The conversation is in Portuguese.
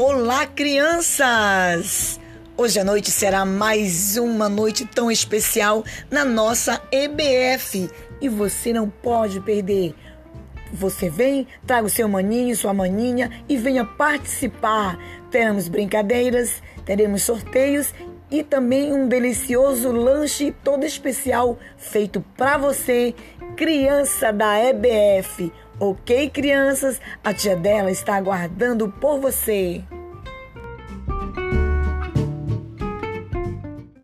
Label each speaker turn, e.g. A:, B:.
A: Olá, crianças! Hoje à noite será mais uma noite tão especial na nossa EBF e você não pode perder. Você vem, traga o seu maninho, sua maninha e venha participar. Teremos brincadeiras, teremos sorteios e também um delicioso lanche todo especial feito para você, criança da EBF. Ok, crianças? A tia dela está aguardando por você.